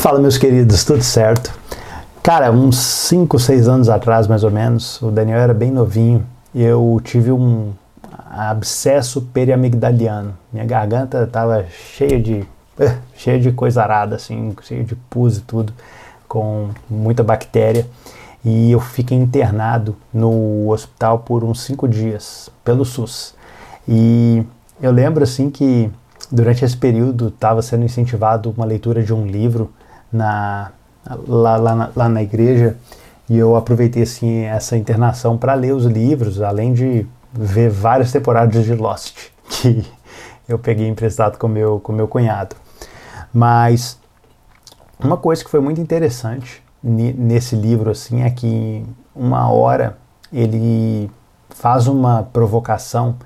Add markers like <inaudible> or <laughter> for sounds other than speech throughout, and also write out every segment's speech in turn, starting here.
Fala, meus queridos, tudo certo? Cara, uns 5, 6 anos atrás, mais ou menos, o Daniel era bem novinho e eu tive um abscesso periamigdaliano. Minha garganta estava cheia de <laughs> cheia de coisa arada, assim, cheia de pus e tudo, com muita bactéria. E eu fiquei internado no hospital por uns 5 dias, pelo SUS. E eu lembro, assim, que durante esse período estava sendo incentivado uma leitura de um livro na, lá, lá, na, lá na igreja e eu aproveitei assim essa internação para ler os livros, além de ver várias temporadas de Lost <laughs> que eu peguei emprestado com meu com meu cunhado. Mas uma coisa que foi muito interessante nesse livro assim é que uma hora ele faz uma provocação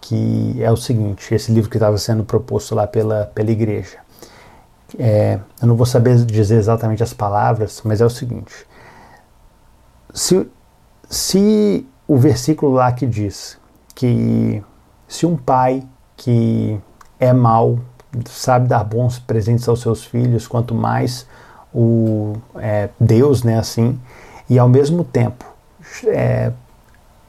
que é o seguinte, esse livro que estava sendo proposto lá pela, pela igreja. É, eu não vou saber dizer exatamente as palavras, mas é o seguinte: se, se o versículo lá que diz que se um pai que é mau sabe dar bons presentes aos seus filhos, quanto mais o é, Deus, né, assim, e ao mesmo tempo é,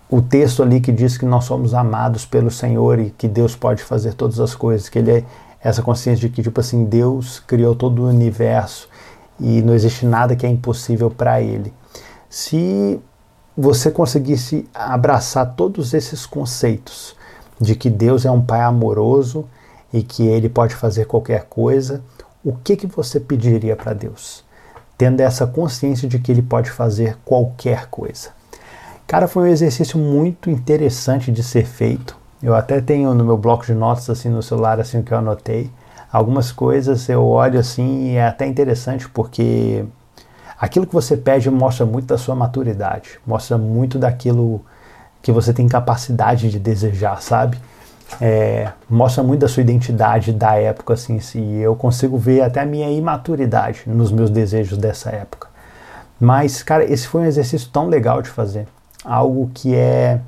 o texto ali que diz que nós somos amados pelo Senhor e que Deus pode fazer todas as coisas, que Ele é essa consciência de que, tipo assim, Deus criou todo o universo e não existe nada que é impossível para Ele. Se você conseguisse abraçar todos esses conceitos de que Deus é um Pai amoroso e que Ele pode fazer qualquer coisa, o que, que você pediria para Deus? Tendo essa consciência de que Ele pode fazer qualquer coisa. Cara, foi um exercício muito interessante de ser feito. Eu até tenho no meu bloco de notas assim no celular assim que eu anotei. Algumas coisas eu olho assim e é até interessante porque aquilo que você pede mostra muito da sua maturidade, mostra muito daquilo que você tem capacidade de desejar, sabe? É, mostra muito da sua identidade da época, assim, se eu consigo ver até a minha imaturidade nos meus desejos dessa época. Mas, cara, esse foi um exercício tão legal de fazer, algo que é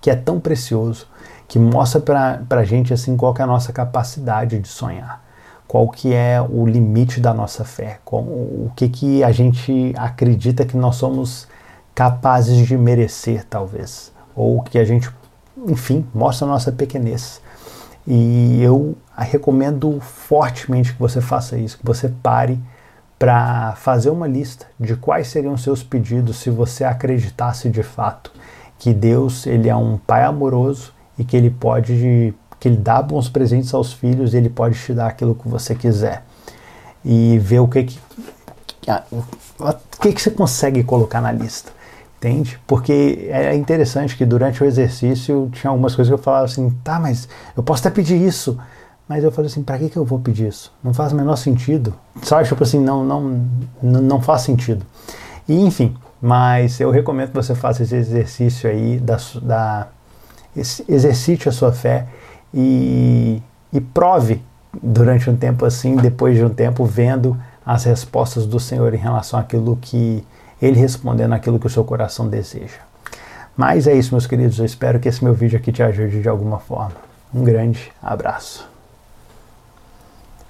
que é tão precioso, que mostra para a gente assim qual é a nossa capacidade de sonhar, qual que é o limite da nossa fé, qual, o que, que a gente acredita que nós somos capazes de merecer, talvez, ou que a gente, enfim, mostra a nossa pequenez. E eu recomendo fortemente que você faça isso, que você pare para fazer uma lista de quais seriam seus pedidos se você acreditasse de fato que Deus ele é um pai amoroso e que ele pode que ele dá bons presentes aos filhos e ele pode te dar aquilo que você quiser. E ver o que que o que, que você consegue colocar na lista entende? Porque é interessante que durante o exercício tinha algumas coisas que eu falava assim tá mas eu posso até pedir isso. Mas eu falei assim para que que eu vou pedir isso? Não faz o menor sentido. Sabe tipo assim não não não, não faz sentido. E enfim mas eu recomendo que você faça esse exercício aí, da, da, exercite a sua fé e, e prove durante um tempo assim, depois de um tempo, vendo as respostas do Senhor em relação àquilo que Ele respondendo aquilo que o seu coração deseja. Mas é isso, meus queridos. Eu espero que esse meu vídeo aqui te ajude de alguma forma. Um grande abraço.